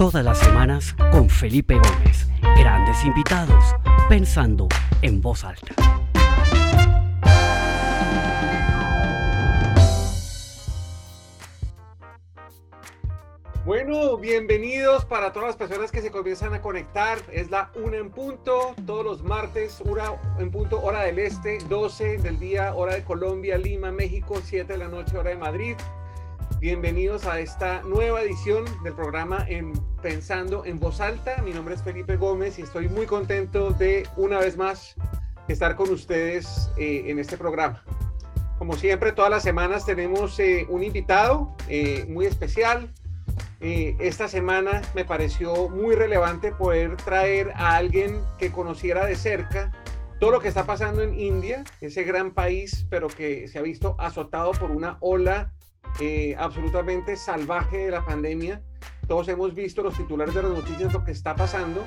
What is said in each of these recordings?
Todas las semanas con Felipe Gómez. Grandes invitados, pensando en voz alta. Bueno, bienvenidos para todas las personas que se comienzan a conectar. Es la una en punto, todos los martes, una en punto, hora del este, 12 del día, hora de Colombia, Lima, México, 7 de la noche, hora de Madrid. Bienvenidos a esta nueva edición del programa en Pensando en Voz Alta. Mi nombre es Felipe Gómez y estoy muy contento de una vez más estar con ustedes eh, en este programa. Como siempre, todas las semanas tenemos eh, un invitado eh, muy especial. esta semana me pareció muy relevante poder traer a alguien que conociera de cerca todo lo que está pasando en India, ese gran país, pero que se ha visto azotado por una ola eh, absolutamente salvaje de la pandemia. Todos hemos visto los titulares de las noticias, lo que está pasando.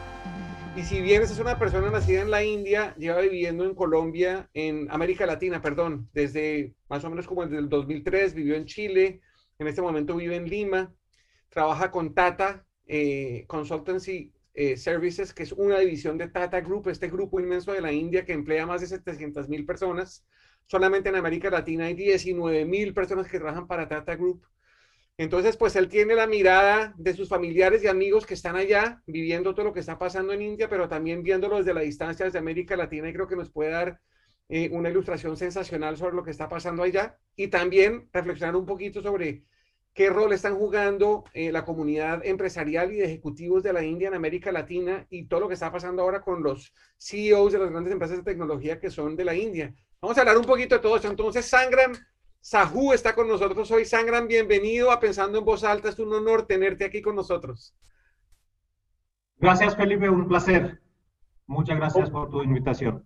Y si bien esa es una persona nacida en la India, lleva viviendo en Colombia, en América Latina, perdón, desde más o menos como desde el 2003, vivió en Chile, en este momento vive en Lima, trabaja con Tata eh, Consultancy eh, Services, que es una división de Tata Group, este grupo inmenso de la India que emplea más de 700 mil personas Solamente en América Latina hay 19 mil personas que trabajan para Tata Group. Entonces, pues él tiene la mirada de sus familiares y amigos que están allá viviendo todo lo que está pasando en India, pero también viéndolo desde la distancia desde América Latina y creo que nos puede dar eh, una ilustración sensacional sobre lo que está pasando allá y también reflexionar un poquito sobre qué rol están jugando eh, la comunidad empresarial y de ejecutivos de la India en América Latina y todo lo que está pasando ahora con los CEOs de las grandes empresas de tecnología que son de la India. Vamos a hablar un poquito de todo esto. Entonces, Sangram Sahu está con nosotros hoy. Sangram, bienvenido a Pensando en Voz Alta. Es un honor tenerte aquí con nosotros. Gracias, Felipe. Un placer. Muchas gracias por tu invitación.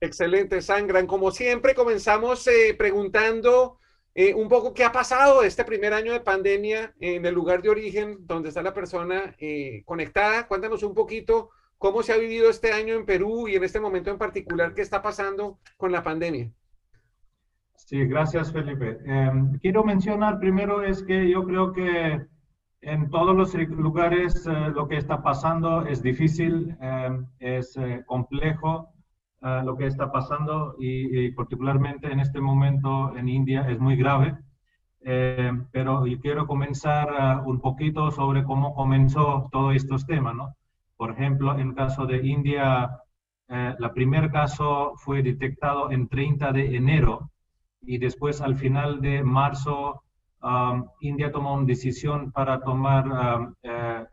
Excelente, Sangram. Como siempre, comenzamos eh, preguntando eh, un poco qué ha pasado este primer año de pandemia en el lugar de origen donde está la persona eh, conectada. Cuéntanos un poquito ¿Cómo se ha vivido este año en Perú y en este momento en particular qué está pasando con la pandemia? Sí, gracias Felipe. Em, quiero mencionar primero es que yo creo que en todos los lugares eh, lo que está pasando es difícil, em, es eh, complejo eh, lo que está pasando y, y, particularmente en este momento en India es muy grave. Em, pero yo quiero comenzar un poquito sobre cómo comenzó todos estos temas, ¿no? Por ejemplo, en caso de India, eh, el primer caso fue detectado en 30 de enero y después al final de marzo um, India tomó una decisión para tomar um, eh,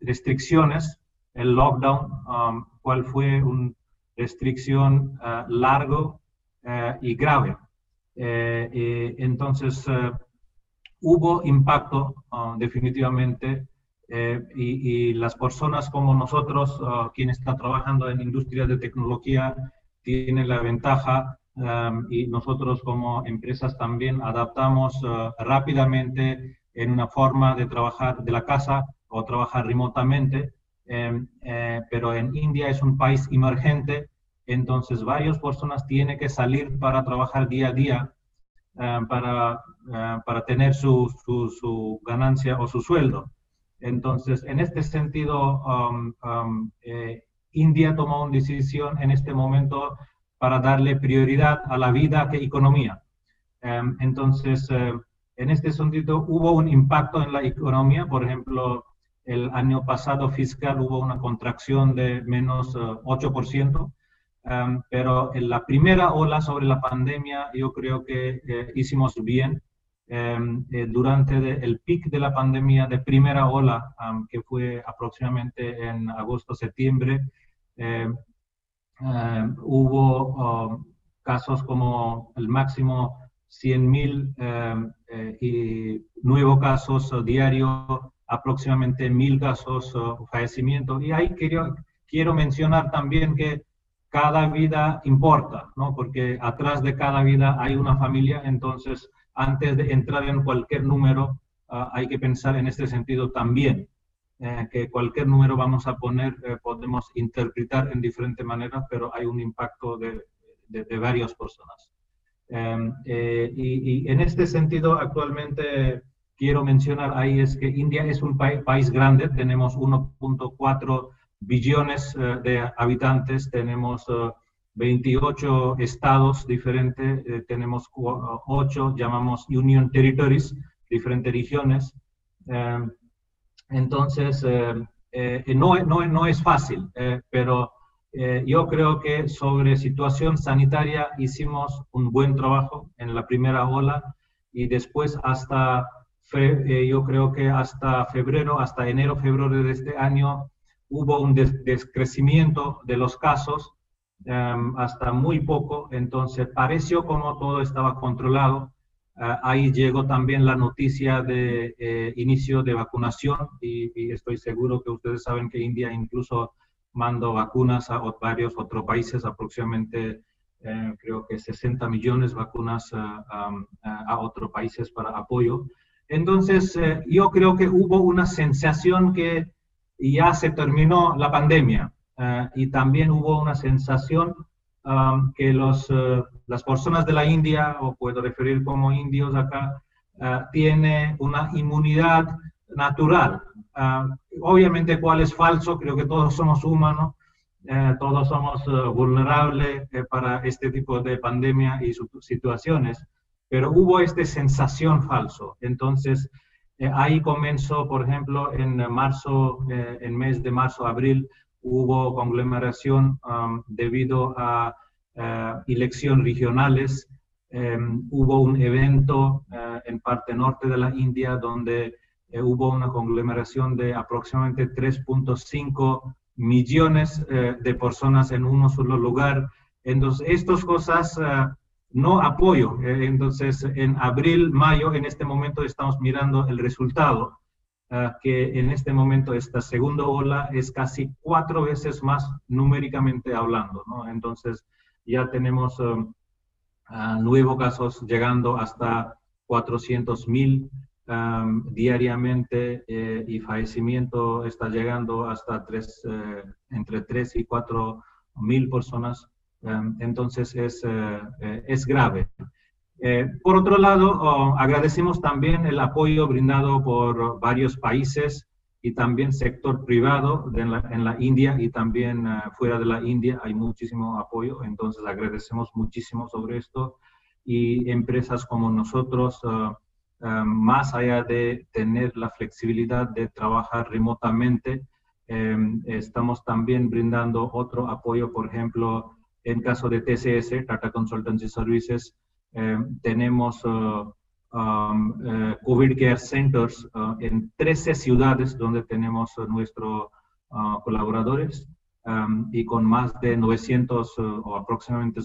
restricciones, el lockdown, um, cual fue una restricción uh, largo uh, y grave. Eh, entonces, uh, hubo impacto definitivamente eh, y, las personas como nosotros, uh, quienes están trabajando en industria de tecnología, tienen la ventaja um, y nosotros como empresas también adaptamos uh, rápidamente en una forma de trabajar de la casa o trabajar remotamente. Em, eh, pero en India es un país emergente, entonces varias personas tienen que salir para trabajar día a día para, para tener su, su, su ganancia o su sueldo. Entonces, en este sentido, um, um, eh, India tomó una decisión en este momento para darle prioridad a la vida que economía. Um, entonces, eh, en este sentido, hubo un impacto en la economía. Por ejemplo, el año pasado fiscal hubo una contracción de menos 8%, eh, pero en la primera ola sobre la pandemia yo creo que hicimos bien Em, eh, durante el pic de la pandemia de primera ola, que fue aproximadamente en agosto-septiembre, em, em, hubo casos como el máximo 100.000 eh, y nuevos casos diarios, aproximadamente 1.000 casos fallecimientos. Y ahí quiero, quiero mencionar también que cada vida importa, ¿no? porque atrás de cada vida hay una familia, entonces antes de entrar en cualquier número, ah, hay que pensar en este sentido también, eh, que cualquier número vamos a poner, eh, podemos interpretar en diferentes maneras, pero hay un impacto de, de, varias personas. Em, eh, y, en este sentido, actualmente quiero mencionar ahí es que India es un país grande, tenemos 1.4 billones eh, de habitantes, tenemos 28 estados diferentes, tenemos 8, llamamos Union Territories, diferentes regiones. entonces, no, no, no, es fácil, pero eh, yo creo que sobre situación sanitaria hicimos un buen trabajo en la primera ola y después hasta, eh, yo creo que hasta febrero, hasta enero, febrero de este año, hubo un descrecimiento de los casos em, hasta muy poco, entonces pareció como todo estaba controlado. Eh, ahí llegó también la noticia de inicio de vacunación y, estoy seguro que ustedes saben que India incluso mando vacunas a varios otros países, aproximadamente eh, creo que 60 millones de vacunas eh, a otros países para apoyo. Entonces, eh, yo creo que hubo una sensación que ya se terminó la pandemia y también hubo una sensación que los, las personas de la India, o puedo referir como indios acá, tiene una inmunidad natural obviamente, cuál es falso, creo que todos somos humanos, eh, todos somos eh, vulnerables eh, para este tipo de pandemia y situaciones, pero hubo esta sensación falso. Entonces, ahí comenzó, por ejemplo, en marzo, en mes de marzo, abril, hubo conglomeración um, debido a elecciones regionales. Em, hubo un evento en parte norte de la India donde eh, hubo una conglomeración de aproximadamente 3.5 millones eh, de personas en un solo lugar. Entonces, estas cosas eh, no apoyo. entonces, en abril, mayo, en este momento estamos mirando el resultado, que en este momento esta segunda ola es casi cuatro veces más numéricamente hablando. ¿no? Entonces, ya tenemos nuevos casos llegando hasta 400 mil diariamente eh, y fallecimiento está llegando hasta tres, eh, entre 3 y 4 mil personas. entonces es, eh, es grave. Por otro lado, oh, agradecemos también el apoyo brindado por varios países y también sector privado en, la, en, la, India y también fuera de la India hay muchísimo apoyo, entonces agradecemos muchísimo sobre esto. Y empresas como nosotros ah, Em, más allá de tener la flexibilidad de trabajar remotamente, em, estamos también brindando otro apoyo, por ejemplo, en caso de TCS, Tata Consultancy Services, tenemos uh, uh, COVID Care Centers en 13 ciudades donde tenemos nuestros colaboradores y con más de 900 o aproximadamente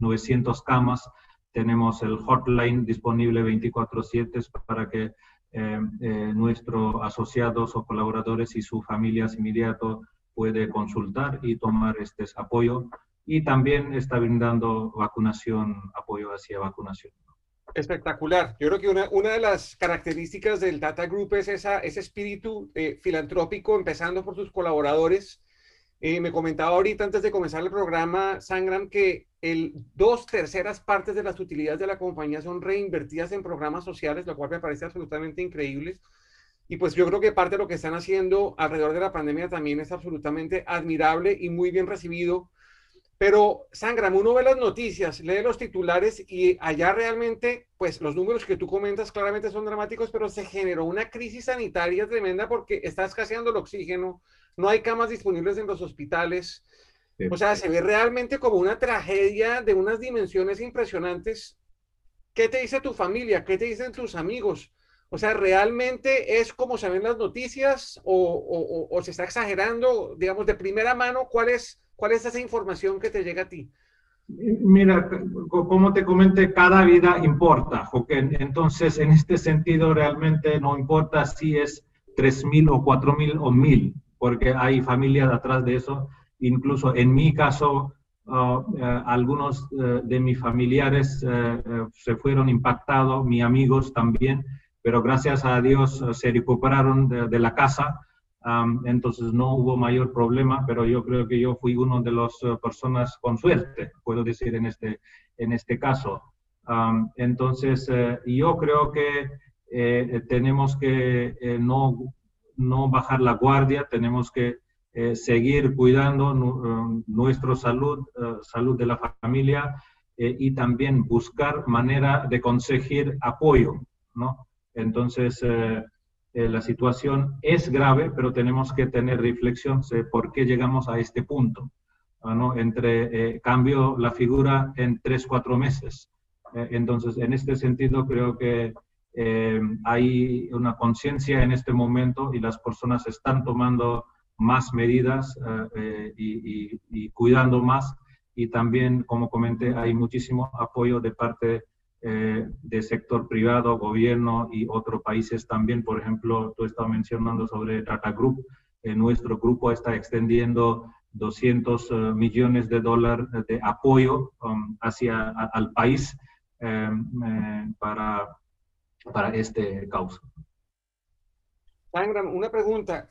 900 camas tenemos el hotline disponible 24/7 para que eh, eh, nuestros asociados o colaboradores y sus familias inmediatos puede consultar y tomar este apoyo. Y también está brindando vacunación, apoyo hacia vacunación. Espectacular. Yo creo que una, una de las características del Data Group es esa, ese espíritu eh, filantrópico, empezando por sus colaboradores. me comentaba ahorita antes de comenzar el programa, Sangram, que el, dos terceras partes de las utilidades de la compañía son reinvertidas en programas sociales, lo cual me parece absolutamente increíble. Y pues yo creo que parte de lo que están haciendo alrededor de la pandemia también es absolutamente admirable y muy bien recibido. Pero, Sangram, uno ve las noticias, lee los titulares y allá realmente, pues los números que tú comentas claramente son dramáticos, pero se generó una crisis sanitaria tremenda porque está escaseando el oxígeno, no hay camas disponibles en los hospitales, o sea, se ve realmente como una tragedia de unas dimensiones impresionantes. ¿Qué te dice tu familia? ¿Qué te dicen tus amigos? O sea, ¿realmente es como se ven las noticias o, se está exagerando? Digamos, de primera mano, ¿cuál es, ¿cuál es esa información que te llega a ti? Mira, como te comenté, cada vida importa. Entonces, en este sentido, realmente no importa si es 3.000 o 4.000 o 1.000, porque hay familias atrás de eso Incluso en mi caso, uh, uh, algunos uh, de mis familiares se fueron impactados, mis amigos también, pero gracias a Dios se recuperaron de, la casa, um, entonces no hubo mayor problema, pero yo creo que yo fui uno de las personas con suerte, puedo decir en este, en este caso. Um, entonces, yo creo que tenemos que no, no bajar la guardia, tenemos que seguir cuidando nuestra salud, salud de la familia y también buscar manera de conseguir apoyo, ¿no? Entonces, eh, la situación es grave, pero tenemos que tener reflexión sobre por qué llegamos a este punto. ¿no? Entre eh, cambio la figura en tres, cuatro meses. Eh, entonces, en este sentido, creo que hay una conciencia en este momento y las personas están tomando más medidas y, y, cuidando más. Y también, como comenté, hay muchísimo apoyo de parte eh, de sector privado, gobierno y otros países también. Por ejemplo, tú estabas mencionando sobre Tata Group. Eh, nuestro grupo está extendiendo 200 eh, millones de dólares de apoyo um, hacia al país para, para este causa. Sangram, una pregunta.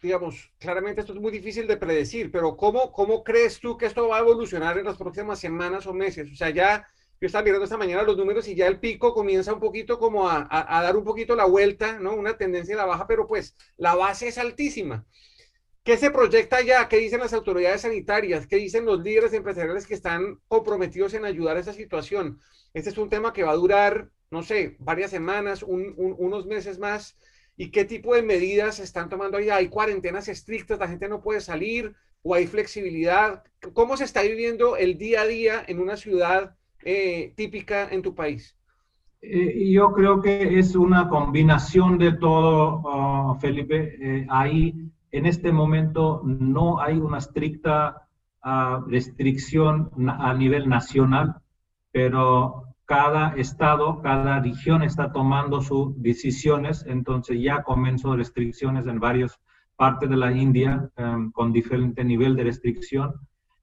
Digamos, claramente esto es muy difícil de predecir, pero ¿cómo, ¿cómo crees tú que esto va a evolucionar en las próximas semanas o meses? O sea, ya yo estaba mirando esta mañana los números y ya el pico comienza un poquito como a, dar un poquito la vuelta, ¿no? Una tendencia a la baja, pero pues la base es altísima. ¿Qué se proyecta ya? ¿Qué dicen las autoridades sanitarias? ¿Qué dicen los líderes empresariales que están comprometidos en ayudar a esa situación? Este es un tema que va a durar, no sé, varias semanas, unos meses más. ¿Y qué tipo de medidas se están tomando allá? ¿Hay cuarentenas estrictas? ¿La gente no puede salir? ¿O hay flexibilidad? ¿Cómo se está viviendo el día a día en una ciudad eh, típica en tu país? Eh, yo creo que es una combinación de todo, uh, Felipe. Eh, ahí, en este momento, no hay una estricta uh, restricción a nivel nacional, pero cada estado, cada región está tomando sus decisiones, entonces ya comenzó restricciones en varias partes de la India um, con diferente nivel de restricción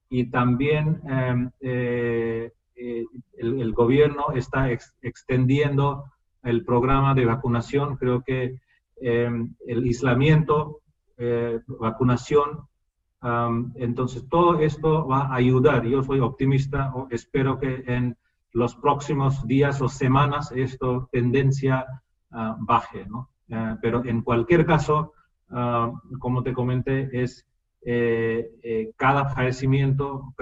y también um, eh, el, gobierno está extendiendo el programa de vacunación. Creo que eh, el aislamiento, eh, vacunación, entonces todo esto va a ayudar. Yo soy optimista, espero que en los próximos días o semanas esto tendencia uh, baje, ¿no? pero en cualquier caso, como te comenté, es cada fallecimiento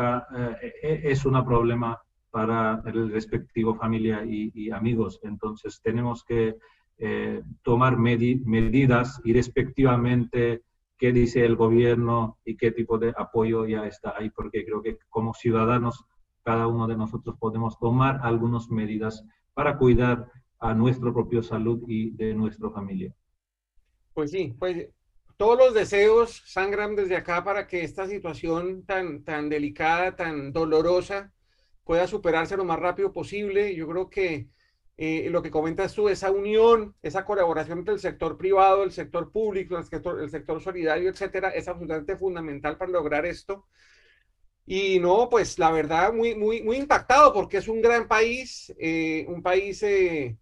es un problema para el respectivo familia y, amigos. Entonces tenemos que eh, tomar medidas y respectivamente qué dice el gobierno y qué tipo de apoyo ya está ahí, porque creo que como ciudadanos cada uno de nosotros podemos tomar algunas medidas para cuidar a nuestra propia salud y de nuestra familia. Pues sí, pues todos los deseos sangran desde acá para que esta situación tan, tan delicada, tan dolorosa, pueda superarse lo más rápido posible. Yo creo que eh, lo que comentas tú, esa unión, esa colaboración entre el sector privado, el sector público, el sector, el sector solidario, etcétera, es absolutamente fundamental para lograr esto. Y no, pues la verdad, muy, muy, muy impactado porque es un gran país, eh, un país eh,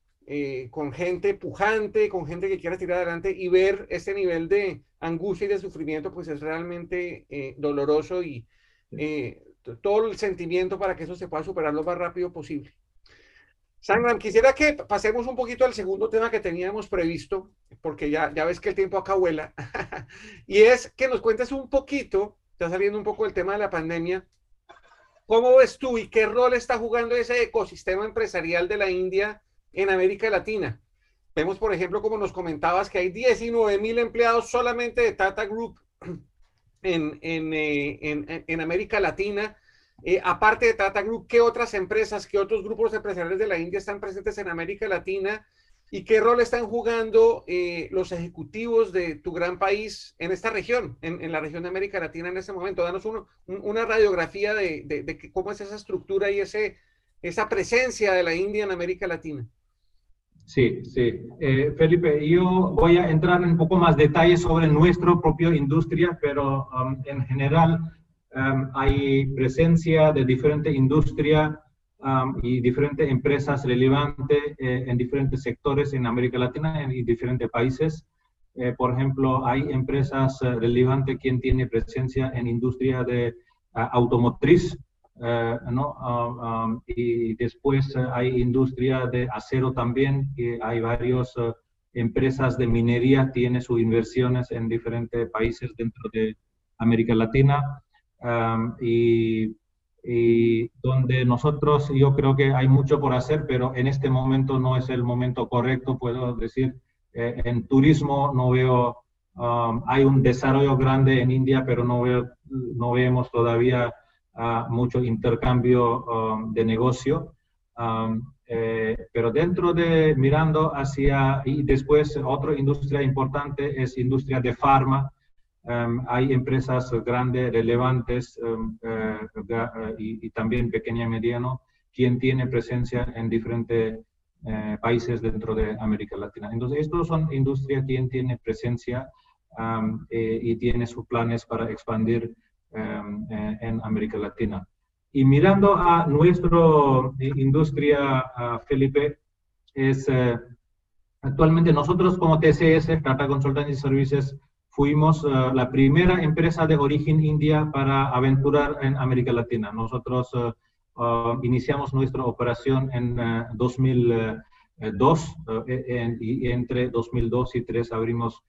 con gente pujante, con gente que quiere tirar adelante y ver ese nivel de angustia y de sufrimiento, pues es realmente doloroso y todo el sentimiento para que eso se pueda superar lo más rápido posible. Sangram, quisiera que pasemos un poquito al segundo tema que teníamos previsto, porque ya, ya ves que el tiempo acá vuela, y es que nos cuentes un poquito, está saliendo un poco el tema de la pandemia, ¿cómo ves tú y qué rol está jugando ese ecosistema empresarial de la India en América Latina? Vemos, por ejemplo, como nos comentabas, que hay 19 mil empleados solamente de Tata Group en, en, eh, en, en América Latina. Eh, aparte de Tata Group, ¿qué otras empresas, qué otros grupos empresariales de la India están presentes en América Latina? ¿Y qué rol están jugando eh, los ejecutivos de tu gran país en esta región, en, la región de América Latina en este momento? Danos una radiografía de, de, de, cómo es esa estructura y ese, esa presencia de la India en América Latina. Sí, sí. Eh, Felipe, yo voy a entrar en un poco más detalle sobre nuestra propia industria, pero um, en general um, hay presencia de diferentes industrias um, y diferentes empresas relevantes eh, en diferentes sectores en América Latina y diferentes países. Eh, por ejemplo, hay empresas relevantes quien tiene presencia en industria de automotriz, ¿no? Ah, um, y después hay industria de acero también, que hay varias empresas de minería, tiene sus inversiones en diferentes países dentro de América Latina. Um, y y donde nosotros, yo creo que hay mucho por hacer, pero en este momento no es el momento correcto, puedo decir. Eh, en turismo no veo, um, hay un desarrollo grande en India, pero no, veo, no vemos todavía uh, mucho intercambio um, de negocio. Um, eh, pero dentro de mirando hacia, y después otra industria importante es industria de farma, Em, hay empresas grandes, relevantes em, eh, eh, y, también pequeña y mediano, quien tiene presencia en diferentes países dentro de América Latina. Entonces, estos son industrias quien tiene presencia em, y tiene sus planes para expandir en América Latina. Y mirando a nuestra industria, Felipe, es actualmente nosotros como TCS, Tata Consultancy Services, fuimos eh, la primera empresa de origen india para aventurar en América Latina. Nosotros eh, eh, iniciamos nuestra operación en 2002 y entre 2002 y 2003 abrimos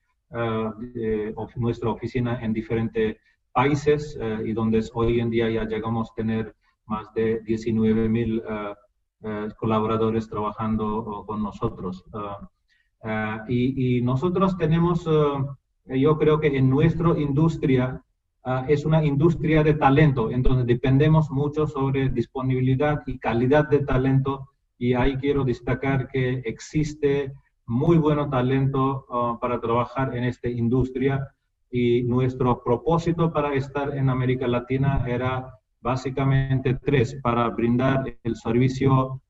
nuestra oficina en diferentes países y donde hoy en día ya llegamos a tener más de 19 mil colaboradores trabajando con nosotros. Y, y, nosotros tenemos eh, yo creo que en nuestra industria ah, es una industria de talento, entonces dependemos mucho sobre disponibilidad y calidad de talento y ahí quiero destacar que existe muy buen talento ah, para trabajar en esta industria y nuestro propósito para estar en América Latina era básicamente tres, para brindar el servicio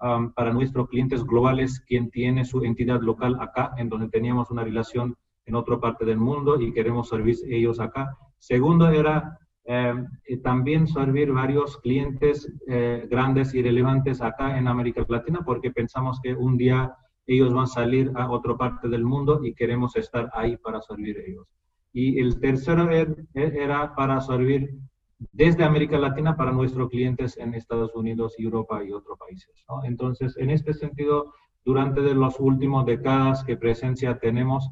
ah, para nuestros clientes globales, quien tiene su entidad local acá, en donde teníamos una relación en otra parte del mundo y queremos servir ellos acá. Segundo era eh, también servir varios clientes eh, grandes y relevantes acá en América Latina porque pensamos que un día ellos van a salir a otra parte del mundo y queremos estar ahí para servir ellos. Y el tercero er, er, era para servir desde América Latina para nuestros clientes en Estados Unidos, Europa y otros países. Entonces, en este sentido, durante de las últimas décadas que presencia tenemos,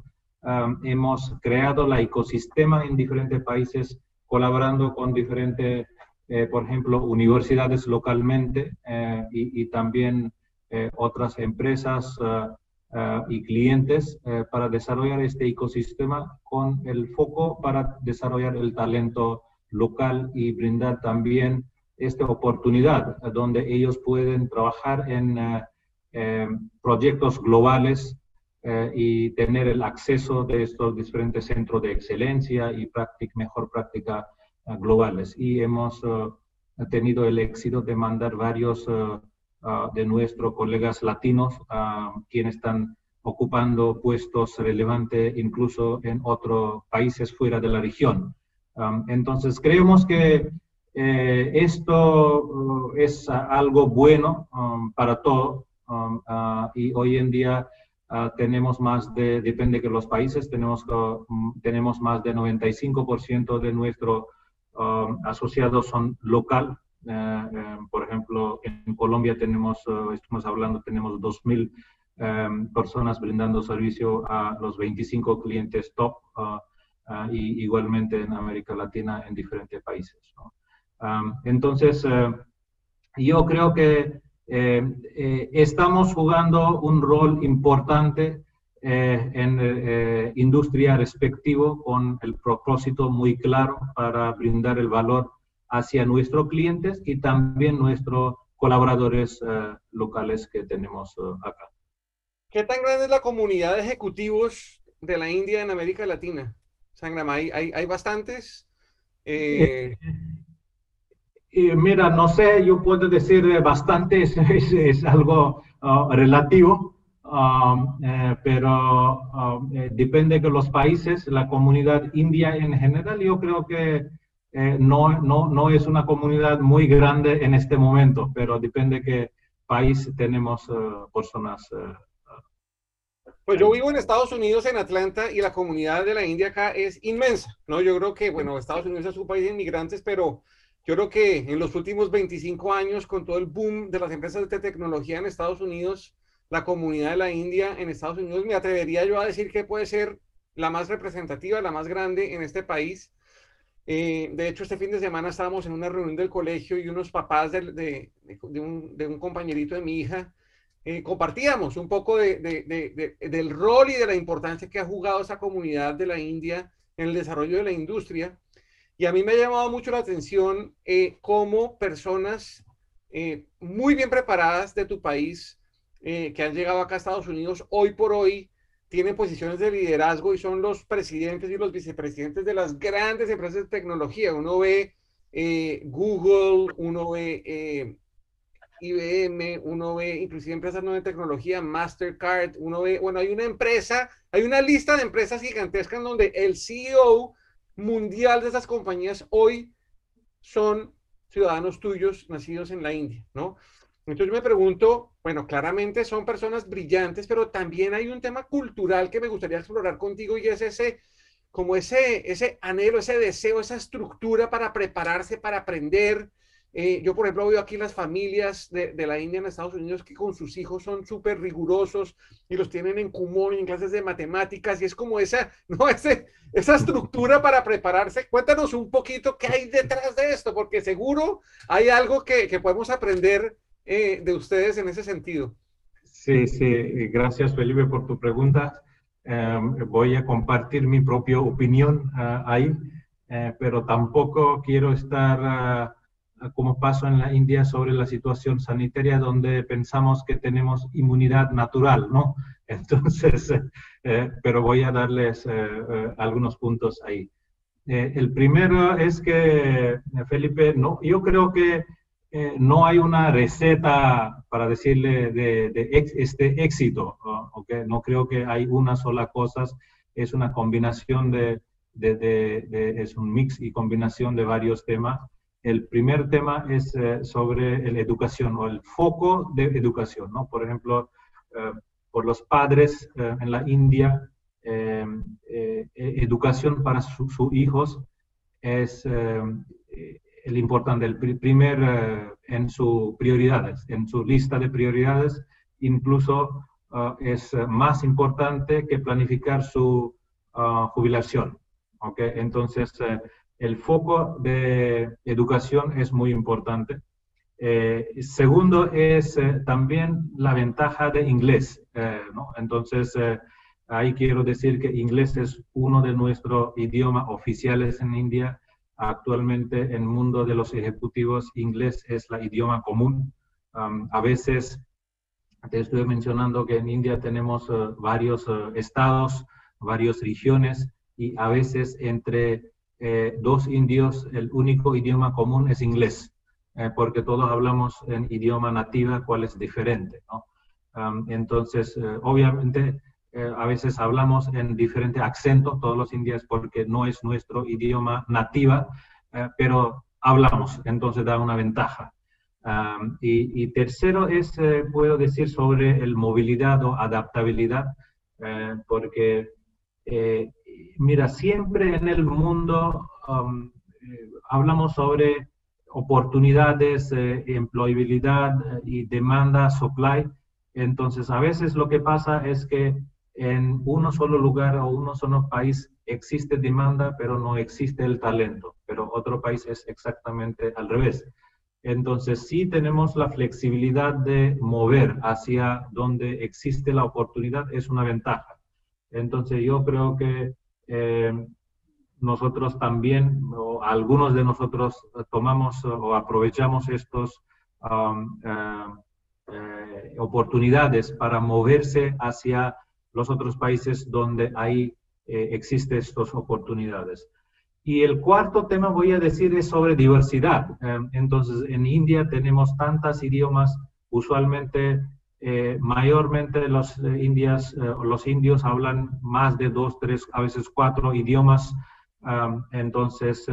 hemos creado la ecosistema en diferentes países, colaborando con diferentes, eh, por ejemplo, universidades localmente eh, y, también eh, otras empresas y clientes para desarrollar este ecosistema con el foco para desarrollar el talento local y brindar también esta oportunidad donde ellos pueden trabajar en proyectos globales eh, y tener el acceso de estos diferentes centros de excelencia y práctica, mejor práctica eh, globales. Y hemos eh, tenido el éxito de mandar varios de nuestros colegas latinos quienes están ocupando puestos relevantes incluso en otros países fuera de la región. Um, entonces, creemos que esto uh, es algo bueno um, para todos um, uh, y hoy en día Ah, tenemos más de, depende de los países, tenemos, mm, tenemos más de 95% de nuestros um, asociados son local. Eh, eh, por ejemplo, en Colombia tenemos, uh, estamos hablando, tenemos 2.000 em, personas brindando servicio a los 25 clientes top uh, uh, y igualmente en América Latina en diferentes países. Entonces, eh, yo creo que eh, eh, estamos jugando un rol importante eh, en industria respectivo con el propósito muy claro para brindar el valor hacia nuestros clientes y también nuestros colaboradores locales que tenemos acá. ¿Qué tan grande es la comunidad de ejecutivos de la India en América Latina? Sangram, ¿hay, hay, hay bastantes? mira, no sé, yo puedo decir bastante, es, es, algo ah, relativo, um, eh, pero eh, depende de los países, la comunidad india en general, yo creo que eh, no, no, no es una comunidad muy grande en este momento, pero depende de qué país tenemos personas. Pues yo vivo en Estados Unidos, en Atlanta, y la comunidad de la India acá es inmensa, ¿no? Yo creo que, bueno, Estados Unidos es un país de inmigrantes, pero Yo creo que en los últimos 25 años, con todo el boom de las empresas de tecnología en Estados Unidos, la comunidad de la India en Estados Unidos, me atrevería yo a decir que puede ser la más representativa, la más grande en este país. Eh, de hecho, este fin de semana estábamos en una reunión del colegio y unos papás de, de, de, un, de un, compañerito de mi hija eh, compartíamos un poco del rol y de la importancia que ha jugado esa comunidad de la India en el desarrollo de la industria. Y a mí me ha llamado mucho la atención eh, cómo personas eh, muy bien preparadas de tu país, que han llegado acá a Estados Unidos, hoy por hoy tienen posiciones de liderazgo y son los presidentes y los vicepresidentes de las grandes empresas de tecnología. Uno ve Google, uno ve IBM, uno ve inclusive empresas no de tecnología, Mastercard, uno ve, bueno, hay una empresa, hay una lista de empresas gigantescas donde el CEO mundial de esas compañías hoy son ciudadanos tuyos nacidos en la India, ¿no? Entonces me pregunto, bueno, claramente son personas brillantes, pero también hay un tema cultural que me gustaría explorar contigo y es ese, como ese, ese anhelo, ese deseo, esa estructura para prepararse, para aprender, eh, yo, por ejemplo, veo aquí las familias de, de, la India en Estados Unidos que con sus hijos son súper rigurosos y los tienen en Kumon y en clases de matemáticas y es como esa, ¿no? Ese, esa estructura para prepararse. Cuéntanos un poquito qué hay detrás de esto, porque seguro hay algo que, que podemos aprender eh, de ustedes en ese sentido. Sí, sí, gracias Felipe por tu pregunta. Um, voy a compartir mi propia opinión uh, ahí, uh, pero tampoco quiero estar... Uh, como pasó en la India sobre la situación sanitaria, donde pensamos que tenemos inmunidad natural, ¿no? Entonces, eh, pero voy a darles eh, algunos puntos ahí. el primero es que, Felipe, no, yo creo que no hay una receta para decirle de, este éxito, no creo que hay una sola cosa, es una combinación de, es un mix y combinación de varios temas. El primer tema es eh, sobre la educación o el foco de educación, ¿no? Por ejemplo, eh, por los padres eh, en la India, educación para sus hijos es el importante, el primer en sus prioridades, en su lista de prioridades, incluso es más importante que planificar su ah, jubilación. ¿okay? Entonces, el foco de educación es muy importante. Eh, segundo es eh, también la ventaja de inglés. Eh, ¿no? Entonces, ahí quiero decir que inglés es uno de nuestros idiomas oficiales en India. Actualmente en el mundo de los ejecutivos, inglés es la idioma común. a veces, te estoy mencionando que en India tenemos varios estados, varias regiones y a veces entre eh, dos indios, el único idioma común es inglés, eh, porque todos hablamos en idioma nativa, cual es diferente. entonces, eh, obviamente, a veces hablamos en diferente acento, todos los indios, porque no es nuestro idioma nativa, pero hablamos, entonces da una ventaja. y, y, tercero es, puedo decir, sobre el movilidad o adaptabilidad, porque mira, siempre en el mundo um, eh, hablamos sobre oportunidades, eh, empleabilidad eh, y demanda, supply. Entonces, a veces lo que pasa es que en uno solo lugar o uno solo país existe demanda, pero no existe el talento. Pero otro país es exactamente al revés. Entonces, sí tenemos la flexibilidad de mover hacia donde existe la oportunidad, es una ventaja. Entonces, yo creo que eh, nosotros también, o algunos de nosotros tomamos o aprovechamos estos um, eh, eh, oportunidades para moverse hacia los otros países donde hay, existen estas oportunidades. Y el cuarto tema voy a decir es sobre diversidad. entonces, en India tenemos tantos idiomas, usualmente eh, mayormente los, eh, indias, eh, los indios hablan más de dos, tres, a veces cuatro idiomas. entonces,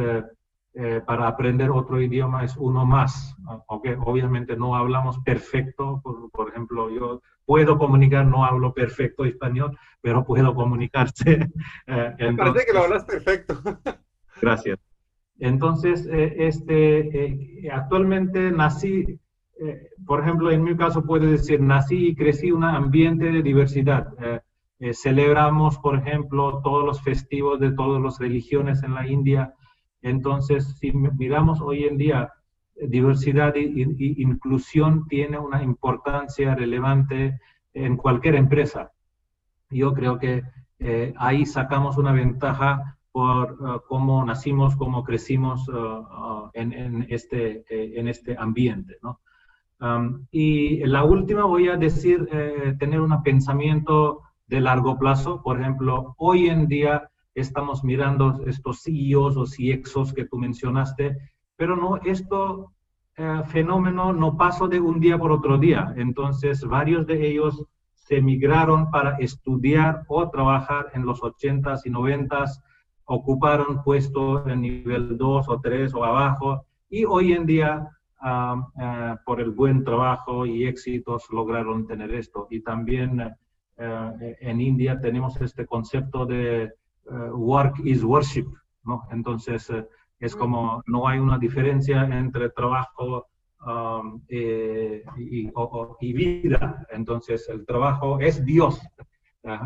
para aprender otro idioma es uno más. Okay? Obviamente no hablamos perfecto. Por, por, ejemplo, yo puedo comunicar, no hablo perfecto español, pero puedo comunicarse. entonces, parece que lo hablas perfecto. gracias. Entonces, este, actualmente nací, por ejemplo, en mi caso puedo decir, nací y crecí en un ambiente de diversidad. celebramos, por ejemplo, todos los festivos de todas las religiones en la India. Entonces, si miramos hoy en día, diversidad e inclusión tiene una importancia relevante en cualquier empresa. Yo creo que eh, ahí sacamos una ventaja por uh, cómo nacimos, cómo crecimos uh, uh, en, este, eh, en este ambiente. ¿no? Um, y la última voy a decir, eh, tener un pensamiento de largo plazo. Por ejemplo, hoy en día estamos mirando estos CEOs o CXOs que tú mencionaste, pero no, esto fenómeno no pasó de un día por otro día. Entonces, varios de ellos se emigraron para estudiar o trabajar en los 80s y 90s, ocuparon puestos en nivel 2 o 3 o abajo y hoy en día ah, por el buen trabajo y éxitos lograron tener esto. Y también eh, en India tenemos este concepto de eh, work is worship, ¿no? Entonces eh, es como no hay una diferencia entre trabajo Um, eh, y, vida. Entonces, el trabajo es Dios.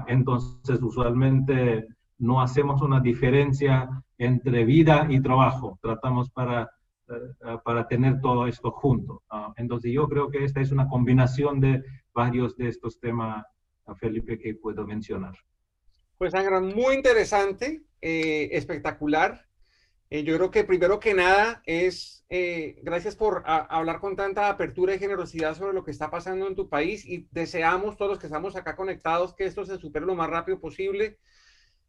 Entonces, usualmente no hacemos una diferencia entre vida y trabajo. Tratamos para, eh, para tener todo esto junto. entonces, yo creo que esta es una combinación de varios de estos temas, Felipe, que puedo mencionar. Pues, Angra, muy interesante, eh, espectacular. Eh, yo creo que primero que nada es eh, gracias por hablar con tanta apertura y generosidad sobre lo que está pasando en tu país y deseamos todos los que estamos acá conectados que esto se supere lo más rápido posible,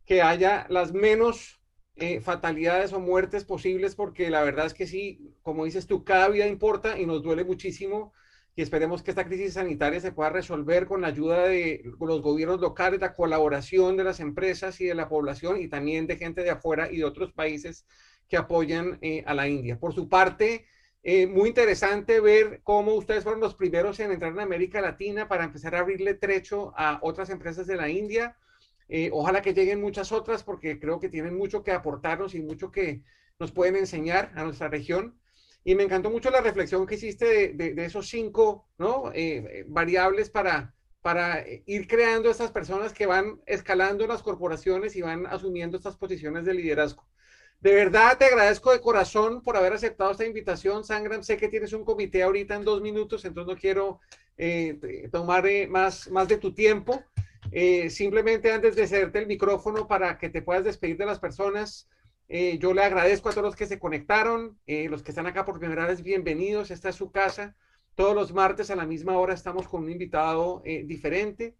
que haya las menos eh, fatalidades o muertes posibles, porque la verdad es que sí, como dices tú, cada vida importa y nos duele muchísimo y esperemos que esta crisis sanitaria se pueda resolver con la ayuda de los gobiernos locales, la colaboración de las empresas y de la población y también de gente de afuera y de otros países que apoyan eh, a la India. Por su parte, eh, muy interesante ver cómo ustedes fueron los primeros en entrar en América Latina para empezar a abrirle trecho a otras empresas de la India. Eh, ojalá que lleguen muchas otras porque creo que tienen mucho que aportarnos y mucho que nos pueden enseñar a nuestra región. Y me encantó mucho la reflexión que hiciste de, esos cinco ¿no? variables para, para ir creando estas personas que van escalando las corporaciones y van asumiendo estas posiciones de liderazgo. De verdad te agradezco de corazón por haber aceptado esta invitación, Sangram. Sé que tienes un comité ahorita en dos minutos, entonces no quiero eh, tomar eh, más, más de tu tiempo. Eh, simplemente antes de cederte el micrófono para que te puedas despedir de las personas, yo le agradezco a todos los que se conectaron, los que están acá por primera vez, bienvenidos. Esta es su casa. Todos los martes a la misma hora estamos con un invitado diferente.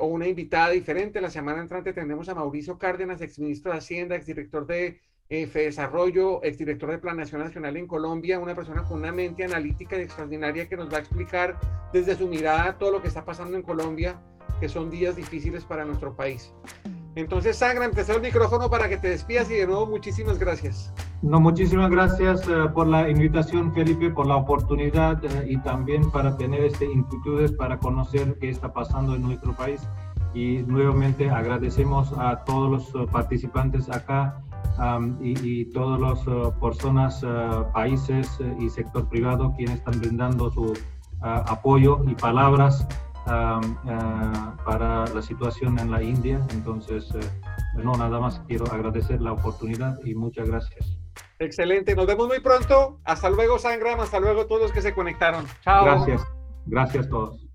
o una invitada diferente. La semana entrante tendremos a Mauricio Cárdenas, exministro de Hacienda, exdirector de eh, Desarrollo, exdirector de Planación Nacional en Colombia, una persona con una mente analítica y extraordinaria que nos va a explicar desde su mirada todo lo que está pasando en Colombia, que son días difíciles para nuestro país. Entonces, Sangra, empezó el micrófono para que te despidas y de nuevo muchísimas gracias. No, muchísimas gracias eh, por la invitación, Felipe, por la oportunidad eh, y también para tener este inquietudes para conocer qué está pasando en nuestro país. Y nuevamente agradecemos a todos los eh, participantes acá y, y todas las uh, personas, uh, países uh, y sector privado quienes están brindando su apoyo y palabras para la situación en la India. Entonces, no, nada más quiero agradecer la oportunidad y muchas gracias. Excelente, nos vemos muy pronto. Hasta luego, Sangram. Hasta luego todos los que se conectaron. Chao. Gracias. Gracias a todos.